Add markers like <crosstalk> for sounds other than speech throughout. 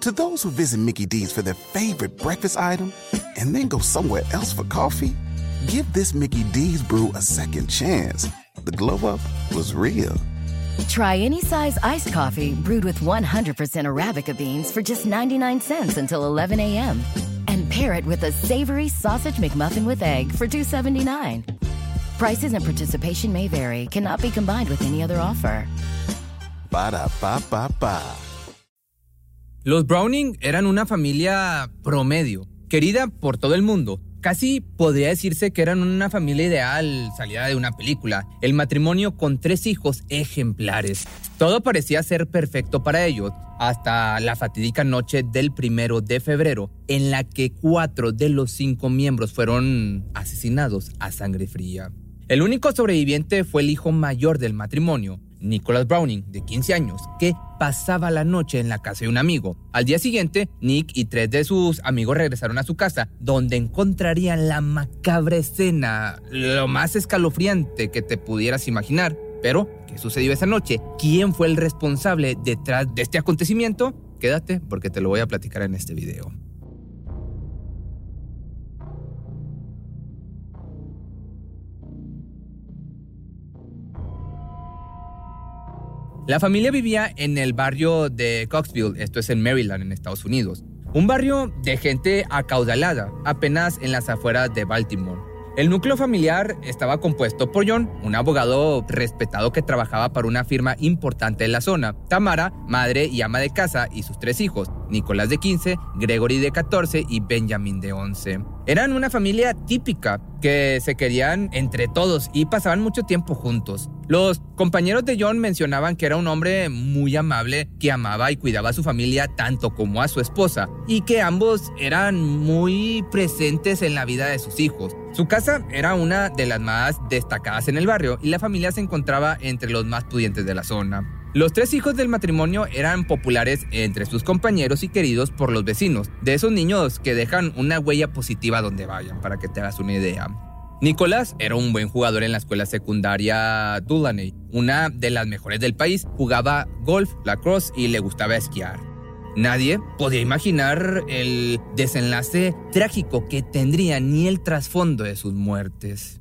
To those who visit Mickey D's for their favorite breakfast item and then go somewhere else for coffee, give this Mickey D's brew a second chance. The glow up was real. Try any size iced coffee brewed with 100% Arabica beans for just 99 cents until 11 a.m. And pair it with a savory sausage McMuffin with egg for 2.79. Prices and participation may vary, cannot be combined with any other offer. Ba da ba ba ba. Los Browning eran una familia promedio, querida por todo el mundo. Casi podría decirse que eran una familia ideal salida de una película. El matrimonio con tres hijos ejemplares. Todo parecía ser perfecto para ellos, hasta la fatídica noche del primero de febrero, en la que cuatro de los cinco miembros fueron asesinados a sangre fría. El único sobreviviente fue el hijo mayor del matrimonio, Nicholas Browning, de 15 años, que pasaba la noche en la casa de un amigo. Al día siguiente, Nick y tres de sus amigos regresaron a su casa, donde encontrarían la macabra escena, lo más escalofriante que te pudieras imaginar. Pero, ¿qué sucedió esa noche? ¿Quién fue el responsable detrás de este acontecimiento? Quédate porque te lo voy a platicar en este video. La familia vivía en el barrio de Coxville, esto es en Maryland, en Estados Unidos. Un barrio de gente acaudalada, apenas en las afueras de Baltimore. El núcleo familiar estaba compuesto por John, un abogado respetado que trabajaba para una firma importante en la zona, Tamara, madre y ama de casa, y sus tres hijos, Nicolás de 15, Gregory de 14 y Benjamin de 11. Eran una familia típica que se querían entre todos y pasaban mucho tiempo juntos. Los compañeros de John mencionaban que era un hombre muy amable, que amaba y cuidaba a su familia tanto como a su esposa, y que ambos eran muy presentes en la vida de sus hijos. Su casa era una de las más destacadas en el barrio y la familia se encontraba entre los más pudientes de la zona. Los tres hijos del matrimonio eran populares entre sus compañeros y queridos por los vecinos, de esos niños que dejan una huella positiva donde vayan, para que te hagas una idea. Nicolás era un buen jugador en la escuela secundaria Dulaney, una de las mejores del país, jugaba golf, lacrosse y le gustaba esquiar. Nadie podía imaginar el desenlace trágico que tendría ni el trasfondo de sus muertes.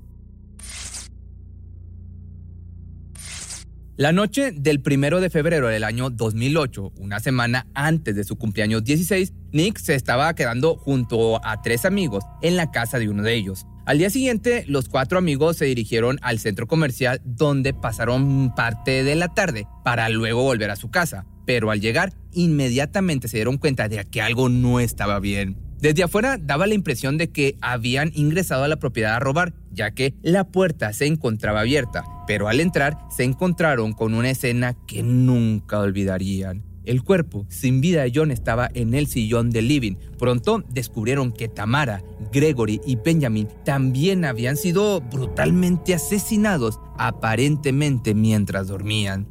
La noche del primero de febrero del año 2008, una semana antes de su cumpleaños 16, Nick se estaba quedando junto a tres amigos en la casa de uno de ellos. Al día siguiente, los cuatro amigos se dirigieron al centro comercial donde pasaron parte de la tarde para luego volver a su casa. Pero al llegar, inmediatamente se dieron cuenta de que algo no estaba bien. Desde afuera daba la impresión de que habían ingresado a la propiedad a robar, ya que la puerta se encontraba abierta, pero al entrar se encontraron con una escena que nunca olvidarían. El cuerpo sin vida de John estaba en el sillón del living. Pronto descubrieron que Tamara, Gregory y Benjamin también habían sido brutalmente asesinados, aparentemente mientras dormían.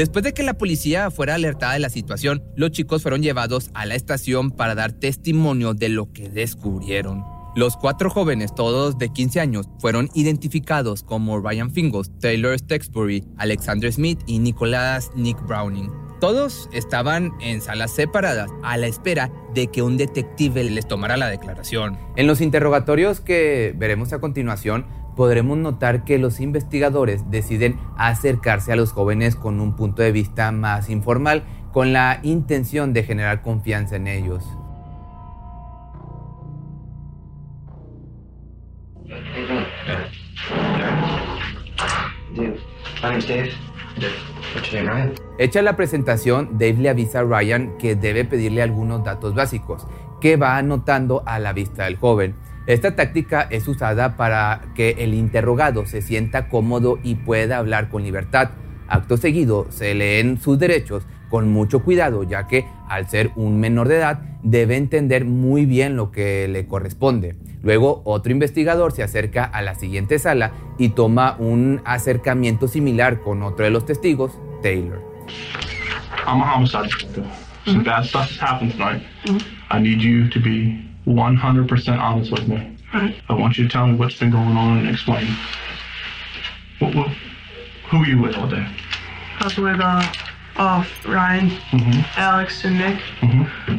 Después de que la policía fuera alertada de la situación, los chicos fueron llevados a la estación para dar testimonio de lo que descubrieron. Los cuatro jóvenes, todos de 15 años, fueron identificados como Ryan Fingos, Taylor Stexbury, Alexander Smith y Nicholas Nick Browning. Todos estaban en salas separadas a la espera de que un detective les tomara la declaración. En los interrogatorios que veremos a continuación, podremos notar que los investigadores deciden acercarse a los jóvenes con un punto de vista más informal, con la intención de generar confianza en ellos. Hecha la presentación, Dave le avisa a Ryan que debe pedirle algunos datos básicos, que va anotando a la vista del joven. Esta táctica es usada para que el interrogado se sienta cómodo y pueda hablar con libertad. Acto seguido, se leen sus derechos con mucho cuidado, ya que al ser un menor de edad debe entender muy bien lo que le corresponde. Luego, otro investigador se acerca a la siguiente sala y toma un acercamiento similar con otro de los testigos, Taylor. I'm a homicide detective. Some bad stuff has happened tonight. I need you to be 100% honest with me. Right. I want you to tell me what's been going on and explain. What, what, who were you with all day? I was with uh, uh, Ryan, Alex, and Nick.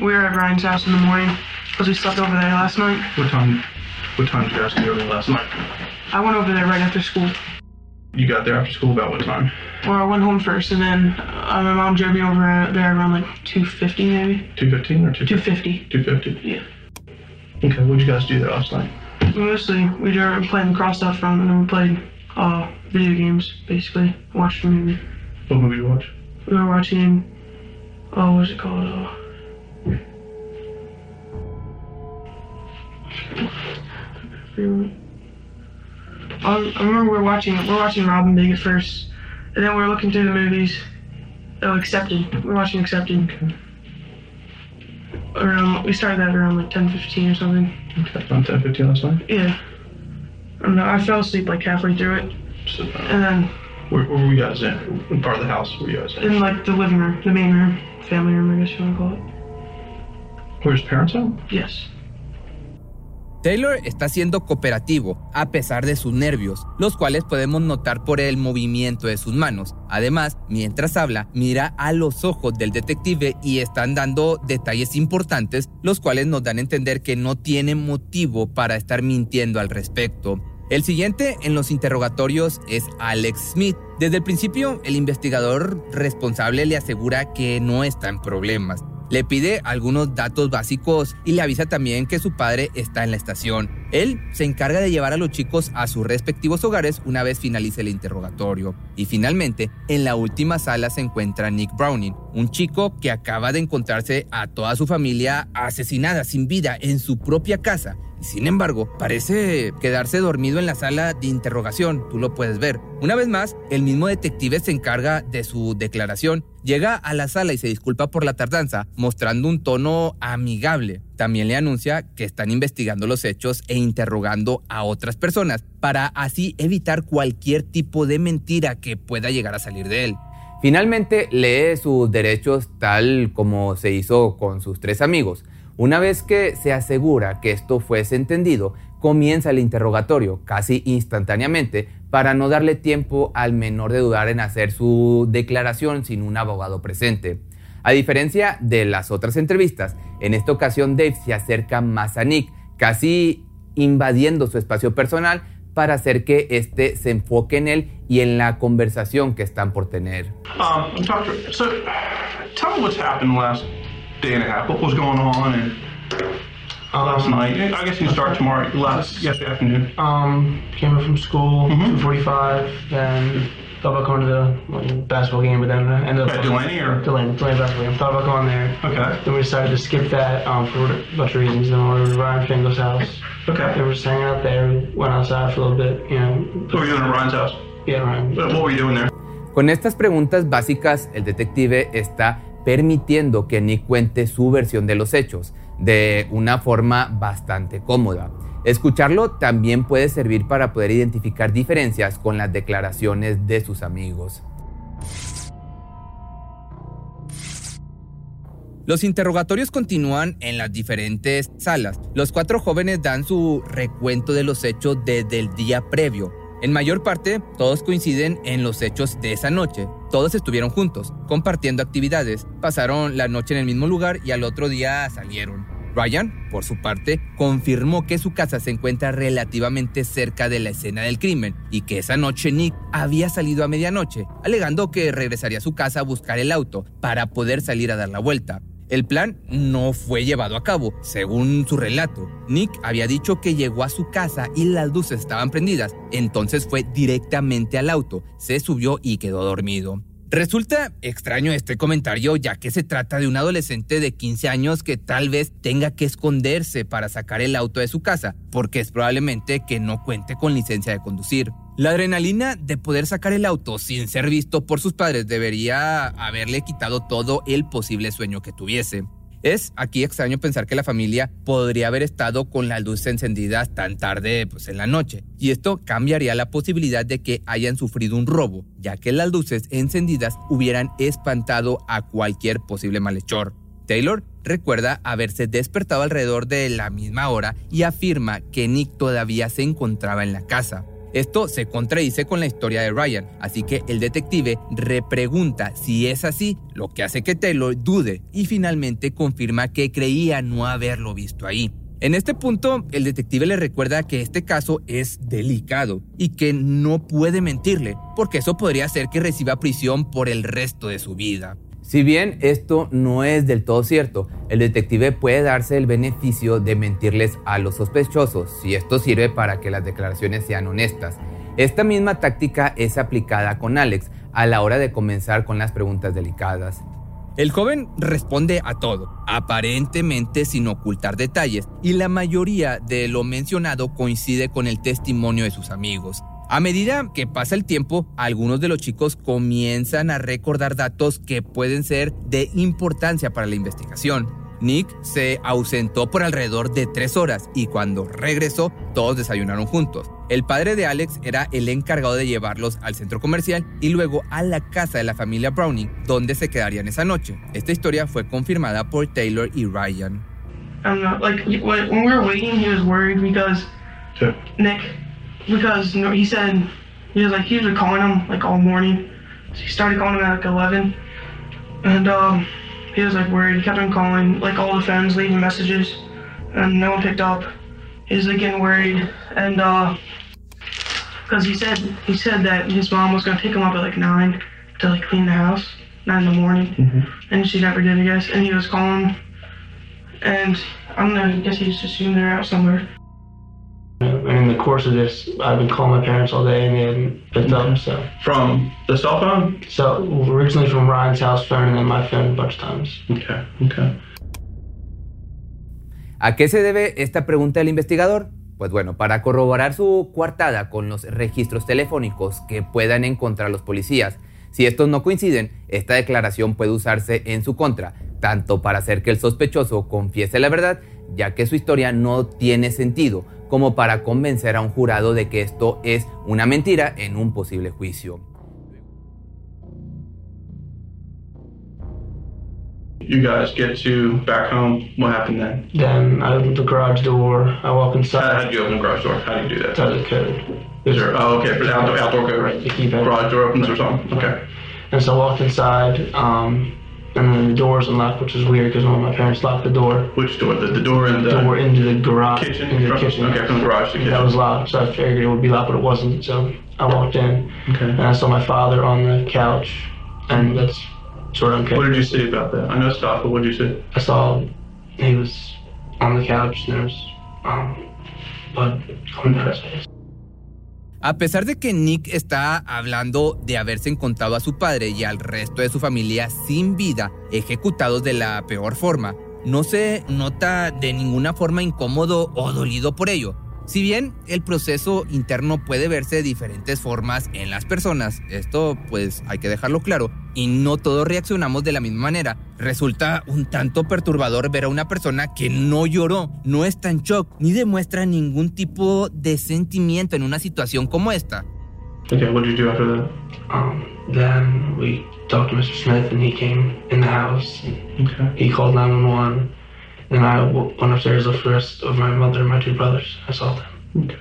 We were at Ryan's house in the morning because we slept over there last night. What time? What time did you guys get over last night? I went over there right after school. You got there after school about what time? Well, I went home first, and then uh, my mom drove me over there around like 2.50 maybe. Two fifteen or two? 2.50. Two fifty. Yeah. Okay. What did you guys do there last night? Mostly, we were playing cross stuff from, and then we played uh, video games, basically. Watched a movie. What movie you watch? We were watching, oh, what's it called? Uh, I I remember we were watching we were watching Robin Big at first, and then we were looking through the movies. Oh, Accepted. We were watching Accepted. Around we started that around like ten fifteen or something. Okay. Around ten fifteen last night. Yeah. I don't know. I fell asleep like halfway through it, So, uh, and then where, where were you guys in? What part of the house were you guys in? in like the living room, the main room, family room, I guess you want to call it. Where's parents at? Yes. Taylor está siendo cooperativo a pesar de sus nervios, los cuales podemos notar por el movimiento de sus manos. Además, mientras habla, mira a los ojos del detective y están dando detalles importantes, los cuales nos dan a entender que no tiene motivo para estar mintiendo al respecto. El siguiente en los interrogatorios es Alex Smith. Desde el principio, el investigador responsable le asegura que no está en problemas. Le pide algunos datos básicos y le avisa también que su padre está en la estación. Él se encarga de llevar a los chicos a sus respectivos hogares una vez finalice el interrogatorio. Y finalmente, en la última sala se encuentra Nick Browning, un chico que acaba de encontrarse a toda su familia asesinada sin vida en su propia casa. Sin embargo, parece quedarse dormido en la sala de interrogación, tú lo puedes ver. Una vez más, el mismo detective se encarga de su declaración, llega a la sala y se disculpa por la tardanza, mostrando un tono amigable. También le anuncia que están investigando los hechos e interrogando a otras personas para así evitar cualquier tipo de mentira que pueda llegar a salir de él. Finalmente lee sus derechos tal como se hizo con sus tres amigos. Una vez que se asegura que esto fuese entendido, comienza el interrogatorio casi instantáneamente para no darle tiempo al menor de dudar en hacer su declaración sin un abogado presente. A diferencia de las otras entrevistas, en esta ocasión Dave se acerca más a Nick, casi invadiendo su espacio personal para hacer que éste se enfoque en él y en la conversación que están por tener. Um, day and a half. What was going on and last night? I guess you can start tomorrow. Last yesterday afternoon. Um, came up from school, Mhm. 2:45. Then thought about going to the like, basketball game, but then I ended up At Delaney or Delaney, Delaney basketball game. Thought about going there. okay, Then we decided to skip that um, for a bunch of reasons. Then we went to Ryan Fingal's house. They okay. were just hanging out there. We went outside for a little bit, you know. What were you doing at Ryan's house? Yeah, Ryan. What what were you doing there? Con estas preguntas básicas, el detective está permitiendo que Nick cuente su versión de los hechos de una forma bastante cómoda. Escucharlo también puede servir para poder identificar diferencias con las declaraciones de sus amigos. Los interrogatorios continúan en las diferentes salas. Los cuatro jóvenes dan su recuento de los hechos desde el día previo. En mayor parte, todos coinciden en los hechos de esa noche. Todos estuvieron juntos, compartiendo actividades, pasaron la noche en el mismo lugar y al otro día salieron. Ryan, por su parte, confirmó que su casa se encuentra relativamente cerca de la escena del crimen y que esa noche Nick había salido a medianoche, alegando que regresaría a su casa a buscar el auto para poder salir a dar la vuelta. El plan no fue llevado a cabo, según su relato. Nick había dicho que llegó a su casa y las luces estaban prendidas, entonces fue directamente al auto, se subió y quedó dormido. Resulta extraño este comentario ya que se trata de un adolescente de 15 años que tal vez tenga que esconderse para sacar el auto de su casa, porque es probablemente que no cuente con licencia de conducir. La adrenalina de poder sacar el auto sin ser visto por sus padres debería haberle quitado todo el posible sueño que tuviese. Es aquí extraño pensar que la familia podría haber estado con las luces encendidas tan tarde pues, en la noche, y esto cambiaría la posibilidad de que hayan sufrido un robo, ya que las luces encendidas hubieran espantado a cualquier posible malhechor. Taylor recuerda haberse despertado alrededor de la misma hora y afirma que Nick todavía se encontraba en la casa. Esto se contradice con la historia de Ryan, así que el detective repregunta si es así, lo que hace que Taylor dude y finalmente confirma que creía no haberlo visto ahí. En este punto, el detective le recuerda que este caso es delicado y que no puede mentirle, porque eso podría hacer que reciba prisión por el resto de su vida. Si bien esto no es del todo cierto, el detective puede darse el beneficio de mentirles a los sospechosos si esto sirve para que las declaraciones sean honestas. Esta misma táctica es aplicada con Alex a la hora de comenzar con las preguntas delicadas. El joven responde a todo, aparentemente sin ocultar detalles, y la mayoría de lo mencionado coincide con el testimonio de sus amigos. A medida que pasa el tiempo, algunos de los chicos comienzan a recordar datos que pueden ser de importancia para la investigación. Nick se ausentó por alrededor de tres horas y cuando regresó todos desayunaron juntos. El padre de Alex era el encargado de llevarlos al centro comercial y luego a la casa de la familia Browning, donde se quedarían esa noche. Esta historia fue confirmada por Taylor y Ryan. Nick, because you know, he said he was like he was calling him like all morning. So he started calling him at like 11, and um, he was like worried. He kept on calling like all the friends, leaving messages, and no one picked up. He was like getting worried, and uh, because he said he said that his mom was gonna pick him up at like nine to like clean the house, nine in the morning, and she never did, I guess. And he was calling, and I don't know. I guess he just assumed they're out somewhere. And in the course of this, I've been calling my parents all day and they hadn't picked up. So, From the cell phone? so originally from Ryan's house phone and then my phone a bunch of times. Okay, okay. ¿A qué se debe esta pregunta del investigador? Pues bueno, para corroborar su coartada con los registros telefónicos que puedan encontrar los policías. Si estos no coinciden, esta declaración puede usarse en su contra, tanto para hacer que el sospechoso confiese la verdad, ya que su historia no tiene sentido, como para convencer a un jurado de que esto es una mentira en un posible juicio. You guys get to back home. What happened then? Then I opened the garage door. I walk how inside. did you open the garage door? How do you do that? That's the code. Is there? Oh, okay. For the outdoor, outdoor code, right? The keypad. Garage door opens or something. Okay. And so I walked inside, um, and then the door was unlocked, which was weird because one of my parents locked the door. Which door? The, the door in the door into the garage. kitchen. Into the kitchen. Okay, from the garage to kitchen. That was locked, so I figured it would be locked, but it wasn't. So I walked in, Okay. and I saw my father on the couch, and that's sort of okay. What did you see about that? I know stuff, but what did you see? I saw he was on the couch, and there was um, blood coming down his face. A pesar de que Nick está hablando de haberse encontrado a su padre y al resto de su familia sin vida, ejecutados de la peor forma, no se nota de ninguna forma incómodo o dolido por ello. Si bien el proceso interno puede verse de diferentes formas en las personas, esto pues hay que dejarlo claro, y no todos reaccionamos de la misma manera, resulta un tanto perturbador ver a una persona que no lloró, no está en shock, ni demuestra ningún tipo de sentimiento en una situación como esta. Okay. What did you do after that? Um, then we talked to Mr. Smith, and he came in the house. And Okay. he called 911, and I went upstairs for the rest of my mother and my two brothers. I saw them. Okay.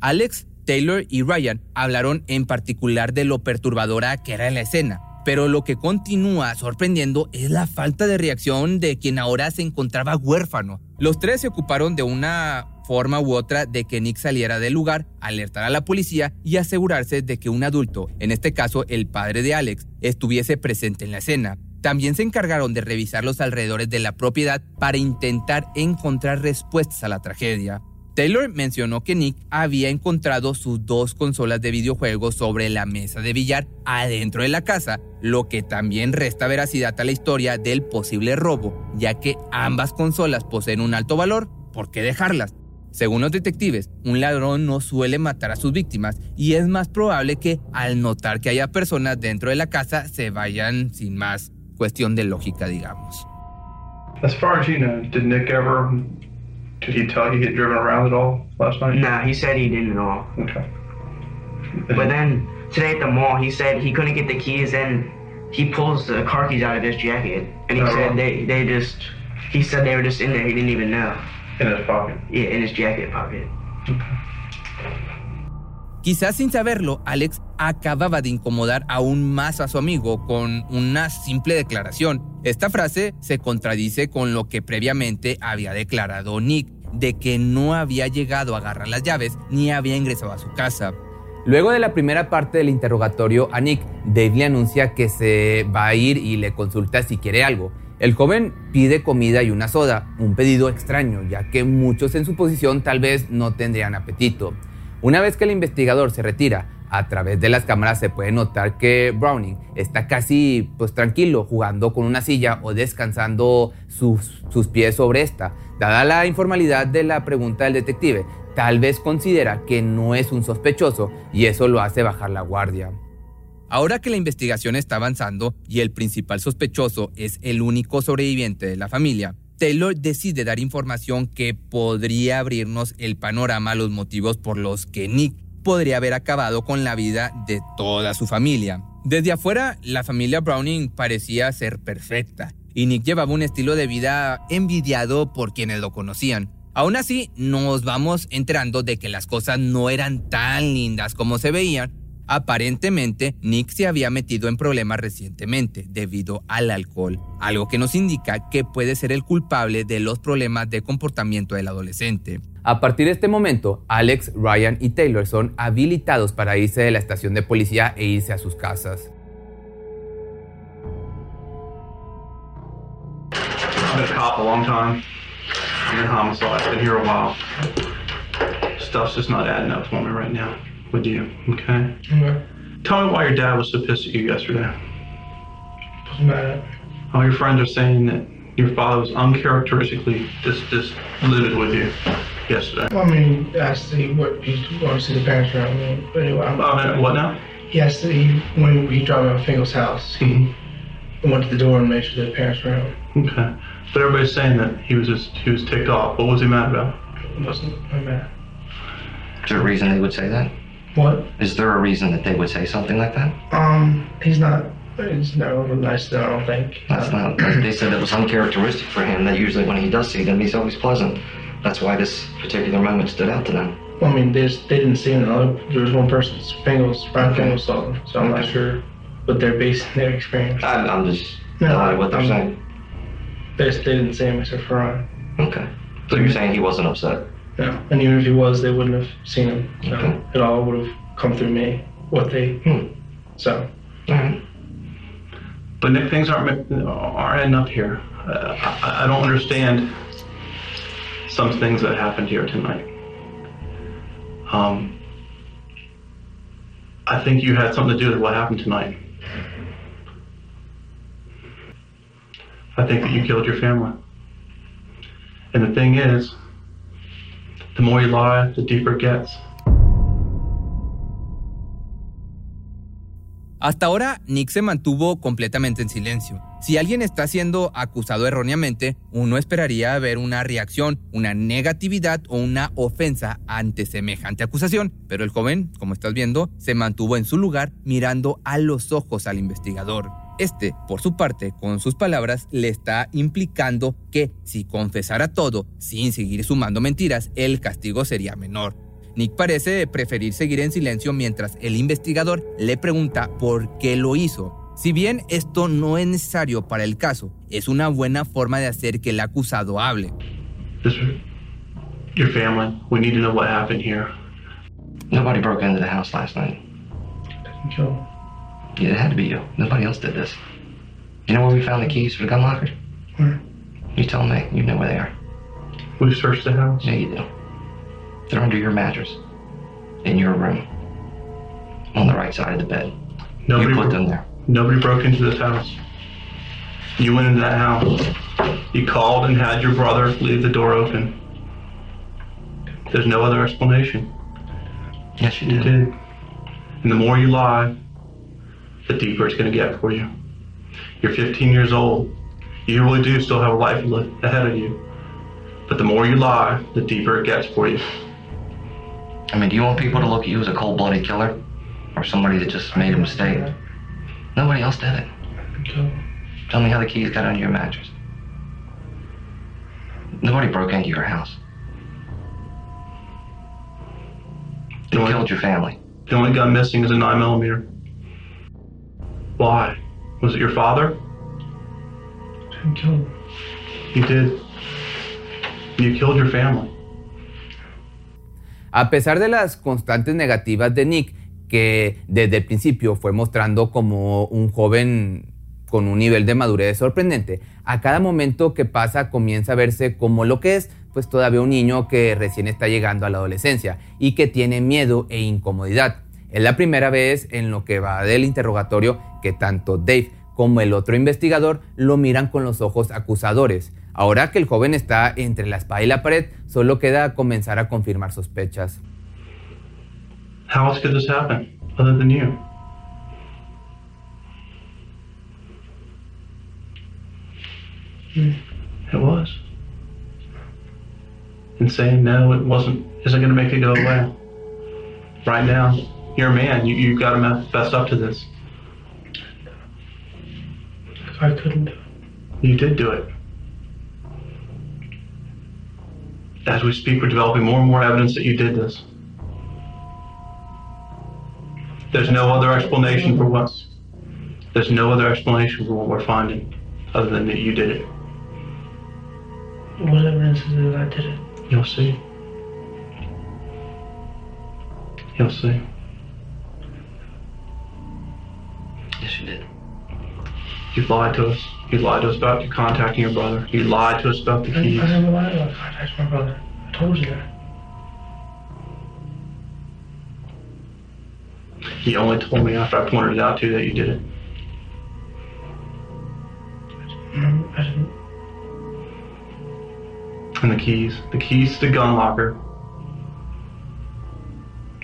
Alex, Taylor y Ryan hablaron en particular de lo perturbadora que era la escena, pero lo que continúa sorprendiendo es la falta de reacción de quien ahora se encontraba huérfano. Los tres se ocuparon de una forma u otra de que Nick saliera del lugar, alertar a la policía y asegurarse de que un adulto, en este caso el padre de Alex, estuviese presente en la escena. También se encargaron de revisar los alrededores de la propiedad para intentar encontrar respuestas a la tragedia. Taylor mencionó que Nick había encontrado sus dos consolas de videojuegos sobre la mesa de billar adentro de la casa, lo que también resta veracidad a la historia del posible robo, ya que ambas consolas poseen un alto valor, ¿por qué dejarlas? Según los detectives, un ladrón no suele matar a sus víctimas y es más probable que al notar que haya personas dentro de la casa se vayan sin más. Cuestión de lógica, digamos. As far as you know, did Nick ever? Did he tell you he had driven around at all last night? Nah, he said he didn't at all. Okay. But then today at the mall, he said he couldn't get the keys, and he pulls the car keys out of his jacket, and he Oh, said wow. they they just he said they were just in there. He didn't even know. In his pocket. Yeah, in his jacket pocket. Quizás sin saberlo, Alex acababa de incomodar aún más a su amigo con una simple declaración. Esta frase se contradice con lo que previamente había declarado Nick, de que no había llegado a agarrar las llaves ni había ingresado a su casa. Luego de la primera parte del interrogatorio a Nick, Dave le anuncia que se va a ir y le consulta si quiere algo. El joven pide comida y una soda, un pedido extraño, ya que muchos en su posición tal vez no tendrían apetito. Una vez que el investigador se retira, a través de las cámaras se puede notar que Browning está casi pues tranquilo jugando con una silla o descansando sus, sus pies sobre esta. Dada la informalidad de la pregunta del detective, tal vez considera que no es un sospechoso y eso lo hace bajar la guardia. Ahora que la investigación está avanzando y el principal sospechoso es el único sobreviviente de la familia, Taylor decide dar información que podría abrirnos el panorama a los motivos por los que Nick podría haber acabado con la vida de toda su familia. Desde afuera, la familia Browning parecía ser perfecta y Nick llevaba un estilo de vida envidiado por quienes lo conocían. Aún así, nos vamos enterando de que las cosas no eran tan lindas como se veían Aparentemente, Nick se había metido en problemas recientemente debido al alcohol, algo que nos indica que puede ser el culpable de los problemas de comportamiento del adolescente. A partir de este momento, Alex, Ryan y Taylor son habilitados para irse de la estación de policía e irse a sus casas. I've been a cop a long time. I'm in homicide. Been here a while. Stuff's just not adding up for me right now. With you, okay? Okay. Tell me why your dad was so pissed at you yesterday. Doesn't matter. All your friends are saying that your father was uncharacteristically dis dis livid with you yesterday. Well, I mean, I see what he's going to see the parents around me. But anyway, I'm. Man, what now? He asked that he when he dropped me off Fingal's house, he Mhm. went to the door and made sure that the parents were around. Okay. But everybody's saying that he was just he was ticked off. What was he mad about? It wasn't mad. Is there a reason they would say that? What? Is there a reason that they would say something like that? Um, he's not. He's not real nice though. I don't think. That's Uh, not. They said it was uncharacteristic for him. That usually when he does see them, he's always pleasant. That's why this particular moment stood out to them. Well, I mean, there's, they didn't see him. There was one person's fingers, Brian Okay. Fingles saw them. So I'm not sure what they're basing their experience. I, I'm just No, telling what they're I'm- saying. They, they didn't see him except for Ryan. Okay. So you're saying he wasn't upset? No, and even if he was, they wouldn't have seen him. No, Okay. it all would have come through me. What they. Hmm. So All right. But Nick, things aren't aren't adding up here. Uh, I, I don't understand some things that happened here tonight. Um, I think you had something to do with what happened tonight. I think that you killed your family. And the thing is, the more you lie, the deeper it gets. Hasta ahora, Nick se mantuvo completamente en silencio. Si alguien está siendo acusado erróneamente, uno esperaría ver una reacción, una negatividad o una ofensa ante semejante acusación. Pero el joven, como estás viendo, se mantuvo en su lugar mirando a los ojos al investigador. Este, por su parte, con sus palabras, le está implicando que si confesara todo sin seguir sumando mentiras, el castigo sería menor. Nick parece preferir seguir en silencio mientras el investigador le pregunta por qué lo hizo. Si bien esto no es necesario para el caso, es una buena forma de hacer que el acusado hable. This, your family. We need to know what happened here. Nobody broke into the house last night. didn't kill him. Yeah, it had to be you. Nobody else did this. You know where we found the keys for the gun locker? Where? You tell me. You know where they are. We searched the house. Yeah, you do. They're under your mattress. In your room. On the right side of the bed. Nobody you put them there. Nobody broke into this house. You went into that house. You called and had your brother leave the door open. There's no other explanation. Yes, you You did. did. And the more you lie, the deeper it's going to get for you. You're 15 years old. You really do still have a life ahead of you. But the more you lie, the deeper it gets for you. I mean, do you want people to look at you as a cold blooded killer? Or somebody that just made a mistake? Nobody else did it. Tell me how the keys got under your mattress. Nobody broke into your house. They the killed your family. The only gun missing is a 9 millimeter. Why? Was it your father? I killed him. You did. You killed your family. A pesar de las constantes negativas de Nick, que desde el principio fue mostrando como un joven con un nivel de madurez sorprendente, a cada momento que pasa comienza a verse como lo que es, pues todavía un niño que recién está llegando a la adolescencia y que tiene miedo e incomodidad. Es la primera vez en lo que va del interrogatorio que tanto Dave como el otro investigador lo miran con los ojos acusadores. Ahora que el joven está entre la espada y la pared, solo queda comenzar a confirmar sospechas. How else could this happen other than you? It was. And saying no, it wasn't, isn't going to make it go away. Right now, you're a man. You, you've got to fess up to this. I couldn't do it. You did do it. As we speak, we're developing more and more evidence that you did this. There's no other explanation for what. There's no other explanation for what we're finding other than that you did it. What evidence is it that I did it? You'll see. You'll see. You did. You lied to us. You lied to us about you contacting your brother. You lied to us about the keys. I never lied about contact my brother. I told you that. He only told me after I pointed it out to you that you did it. I didn't. And the keys. The keys to the gun locker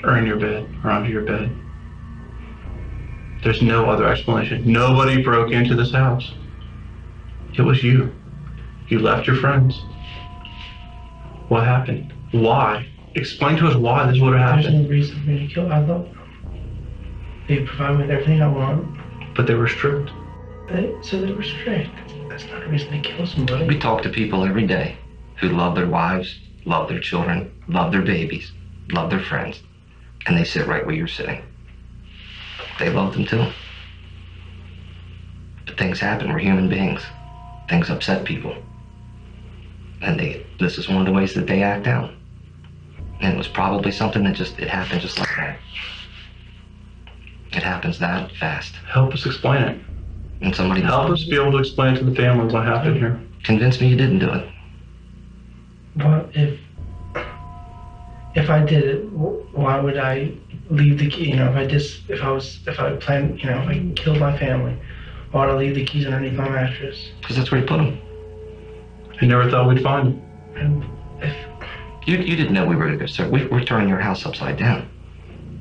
are in your bed, or under your bed. There's no other explanation. Nobody broke into this house. It was you. You left your friends. What happened? Why? Explain to us why this would have There's happened. no reason for me to kill. I love them. They provide me with everything I want. But they were stripped. They, so they were strict. That's not a reason to kill somebody. We talk to people every day who love their wives, love their children, love their babies, love their friends, and they sit right where you're sitting. They love them too. But things happen. We're human beings. Things upset people. And they this is one of the ways that they act out. And it was probably something that just it happened just like that. It happens that fast. Help us explain it. And somebody Help us be able to explain to the family what happened here. convince me you didn't do it. But if if I did it, why would I leave the key? You know, if I just if I was if I planned, you know, if I killed my family, why would I leave the keys underneath my mattress? Because that's where you put them. I never thought we'd find them. And if You, you didn't know we were to go search. We, we're turning your house upside down.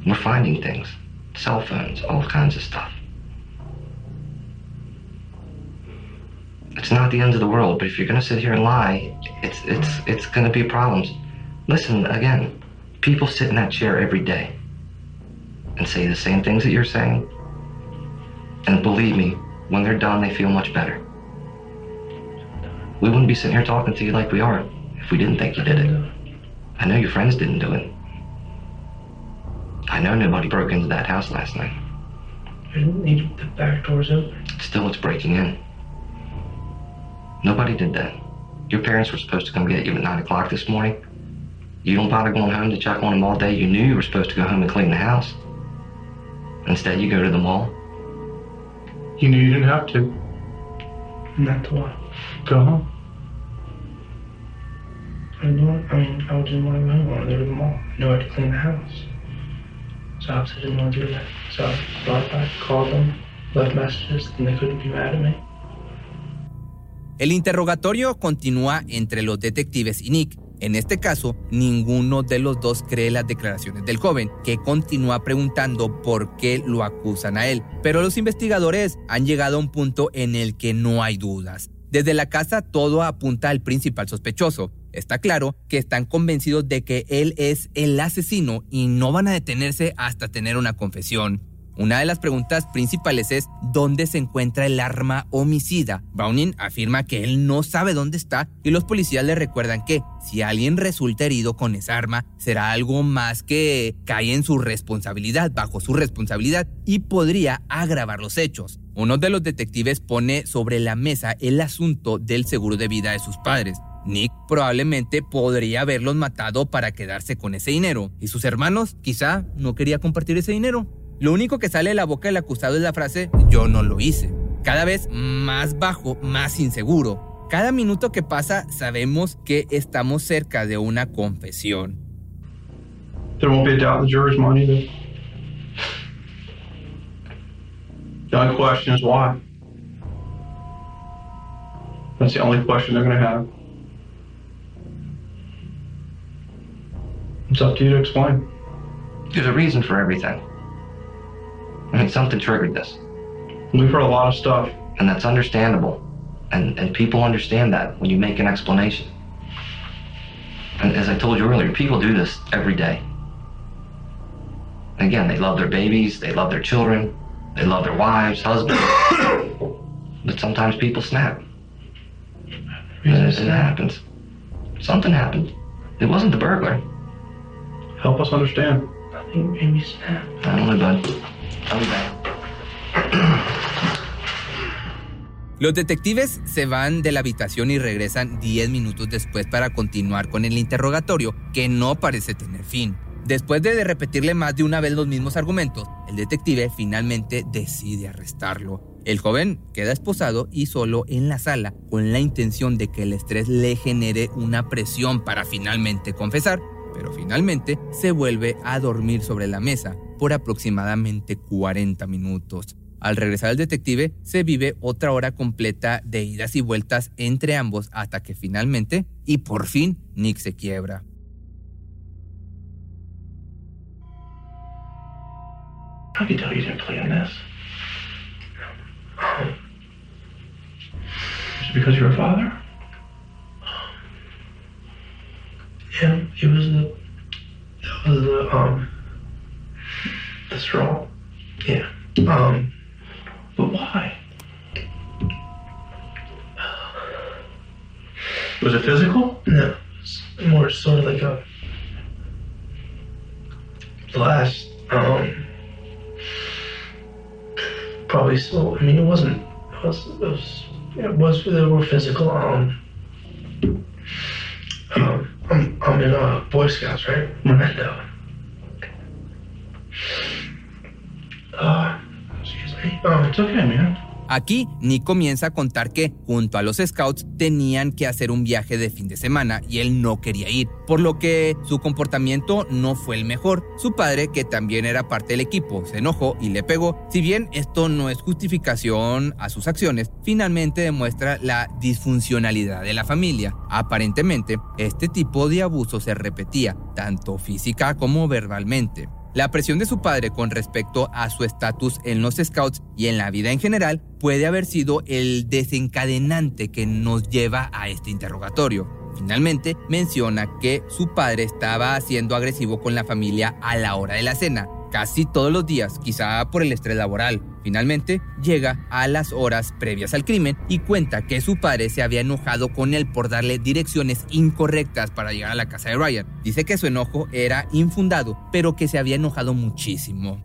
We're finding things, cell phones, all kinds of stuff. It's not the end of the world, but if you're going to sit here and lie, it's it's it's going to be problems. Listen again. People sit in that chair every day and say the same things that you're saying. And believe me, when they're done, they feel much better. We wouldn't be sitting here talking to you like we are if we didn't think you did it. I know your friends didn't do it. I know nobody broke into that house last night. I didn't need the back doors open. Still, it's breaking in. Nobody did that. Your parents were supposed to come get you at 9 o'clock this morning. You don't bother going home to check on them all day. You knew you were supposed to go home and clean the house. Instead, you go to the mall. You knew you didn't have to. Not to what? Go home. I didn't want. I mean, I didn't want to go home. I wanted to go to the mall. I knew I had to clean the house. So obviously I didn't want to do that. So I brought back, called them, left messages, and they couldn't be mad at me. El interrogatorio continúa entre los detectives y Nick. En este caso, ninguno de los dos cree las declaraciones del joven, que continúa preguntando por qué lo acusan a él. Pero los investigadores han llegado a un punto en el que no hay dudas. Desde la casa todo apunta al principal sospechoso. Está claro que están convencidos de que él es el asesino y no van a detenerse hasta tener una confesión. Una de las preguntas principales es ¿dónde se encuentra el arma homicida? Browning afirma que él no sabe dónde está y los policías le recuerdan que si alguien resulta herido con esa arma será algo más que cae en su responsabilidad, bajo su responsabilidad y podría agravar los hechos. Uno de los detectives pone sobre la mesa el asunto del seguro de vida de sus padres. Nick probablemente podría haberlos matado para quedarse con ese dinero, y sus hermanos quizá no quería compartir ese dinero. Lo único que sale de la boca del acusado es la frase yo no lo hice. Cada vez más bajo, más inseguro. Cada minuto que pasa sabemos que estamos cerca de una confesión. There won't be a doubt in the jury's mind either. The only question is why. That's the only question they're going to have. It's up to you to explain. There's a reason for everything. I mean, something triggered this, We've heard a lot of stuff. and that's understandable. And, and people understand that when you make an explanation. And as I told you earlier, people do this every day. Again, they love their babies, they love their children, they love their wives, husbands. <coughs> but sometimes people snap. And it, it happens. Something happened. It wasn't the burglar. Help us understand. I think maybe snap. I don't know, bud. Los detectives se van de la habitación y regresan 10 minutos después para continuar con el interrogatorio, que no parece tener fin. Después de repetirle más de una vez los mismos argumentos, el detective finalmente decide arrestarlo. El joven queda esposado y solo en la sala, con la intención de que el estrés le genere una presión para finalmente confesar, pero finalmente se vuelve a dormir sobre la mesa por aproximadamente 40 minutos. Al regresar el detective, se vive otra hora completa de idas y vueltas entre ambos hasta que finalmente, y por fin, Nick se quiebra. The straw. Yeah. Um. But why? Was it physical? No, it's more sort of like a. The last um. Probably so. I mean, it wasn't. It was. It was. It was. They were physical. Um. Um. I'm. I'm in uh, Boy Scouts, right? And uh. Uh. Aquí, Nick comienza a contar que, junto a los scouts, tenían que hacer un viaje de fin de semana y él no quería ir, por lo que su comportamiento no fue el mejor. Su padre, que también era parte del equipo, se enojó y le pegó. Si bien esto no es justificación a sus acciones, finalmente demuestra la disfuncionalidad de la familia. Aparentemente, este tipo de abuso se repetía, tanto física como verbalmente. La presión de su padre con respecto a su estatus en los Scouts y en la vida en general puede haber sido el desencadenante que nos lleva a este interrogatorio. Finalmente, menciona que su padre estaba siendo agresivo con la familia a la hora de la cena, casi todos los días, quizá por el estrés laboral. Finalmente, llega a las horas previas al crimen y cuenta que su padre se había enojado con él por darle direcciones incorrectas para llegar a la casa de Ryan. Dice que su enojo era infundado, pero que se había enojado muchísimo.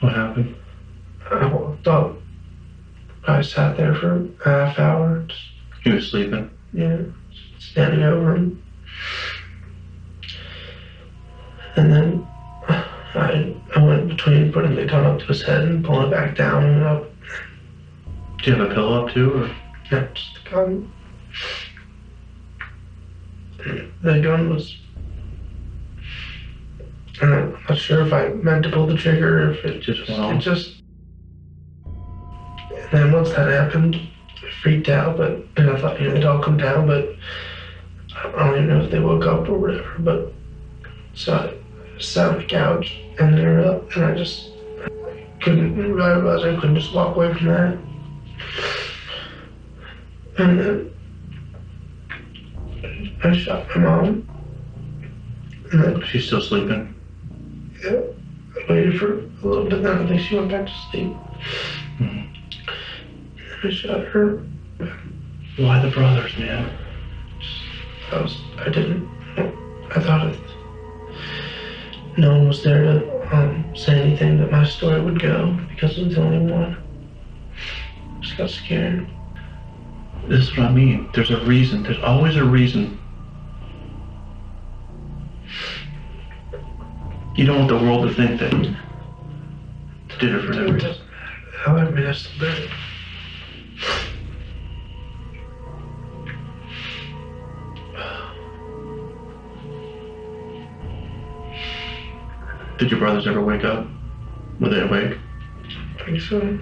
What happened? I walked up. I sat there for a half hour, just, He was sleeping. yeah, standing over him. And then I, I went between putting the gun up to his head and pulling it back down and up. Do you have a pillow up too, or Yeah, just the gun. The gun was. And <clears throat> I'm not sure if I meant to pull the trigger or if it Just went It off? just. And then once that happened, I freaked out, but and I thought you know they'd all come down, but I don't even know if they woke up or whatever. But so I sat on the couch and they were up, and I just couldn't I realized I couldn't just walk away from that. And then I shot my mom. And then She's still sleeping. Yeah, I waited for a little bit. Then I think she went back to sleep. I shot her. Why the brothers, man? I was. I didn't. I thought it, no one was there to um, say anything that my story would go because I was the only one. I Just got scared. This is what I mean. There's a reason. There's always a reason. You don't want the world to think that you did it for no reason. matter. However, that's still better. Did your brothers ever wake up? Were they awake? I think so.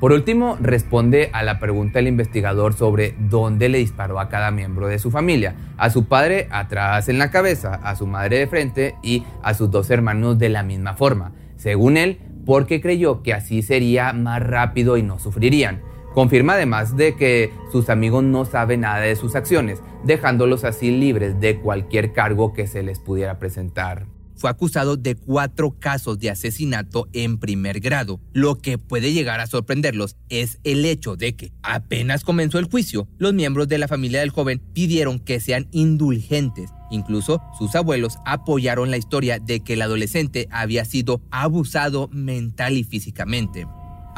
Por último, responde a la pregunta del investigador sobre dónde le disparó a cada miembro de su familia. A su padre atrás en la cabeza, a su madre de frente y a sus dos hermanos de la misma forma. Según él, porque creyó que así sería más rápido y no sufrirían. Confirma además de que sus amigos no saben nada de sus acciones, dejándolos así libres de cualquier cargo que se les pudiera presentar fue acusado de cuatro casos de asesinato en primer grado. Lo que puede llegar a sorprenderlos es el hecho de que apenas comenzó el juicio, los miembros de la familia del joven pidieron que sean indulgentes. Incluso sus abuelos apoyaron la historia de que el adolescente había sido abusado mental y físicamente.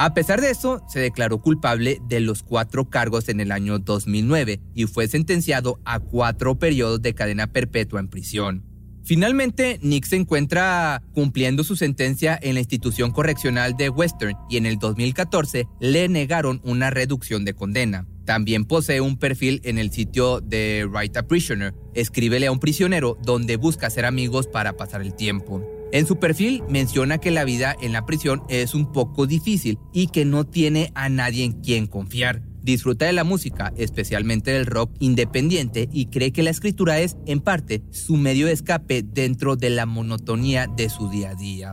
A pesar de eso, se declaró culpable de los cuatro cargos en el año 2009 y fue sentenciado a cuatro periodos de cadena perpetua en prisión. Finalmente, Nick se encuentra cumpliendo su sentencia en la institución correccional de Western y en el 2014 le negaron una reducción de condena. También posee un perfil en el sitio de Write a Prisoner, escríbele a un prisionero donde busca hacer amigos para pasar el tiempo. En su perfil menciona que la vida en la prisión es un poco difícil y que no tiene a nadie en quien confiar. Disfruta de la música, especialmente del rock independiente, y cree que la escritura es, en parte, su medio de escape dentro de la monotonía de su día a día.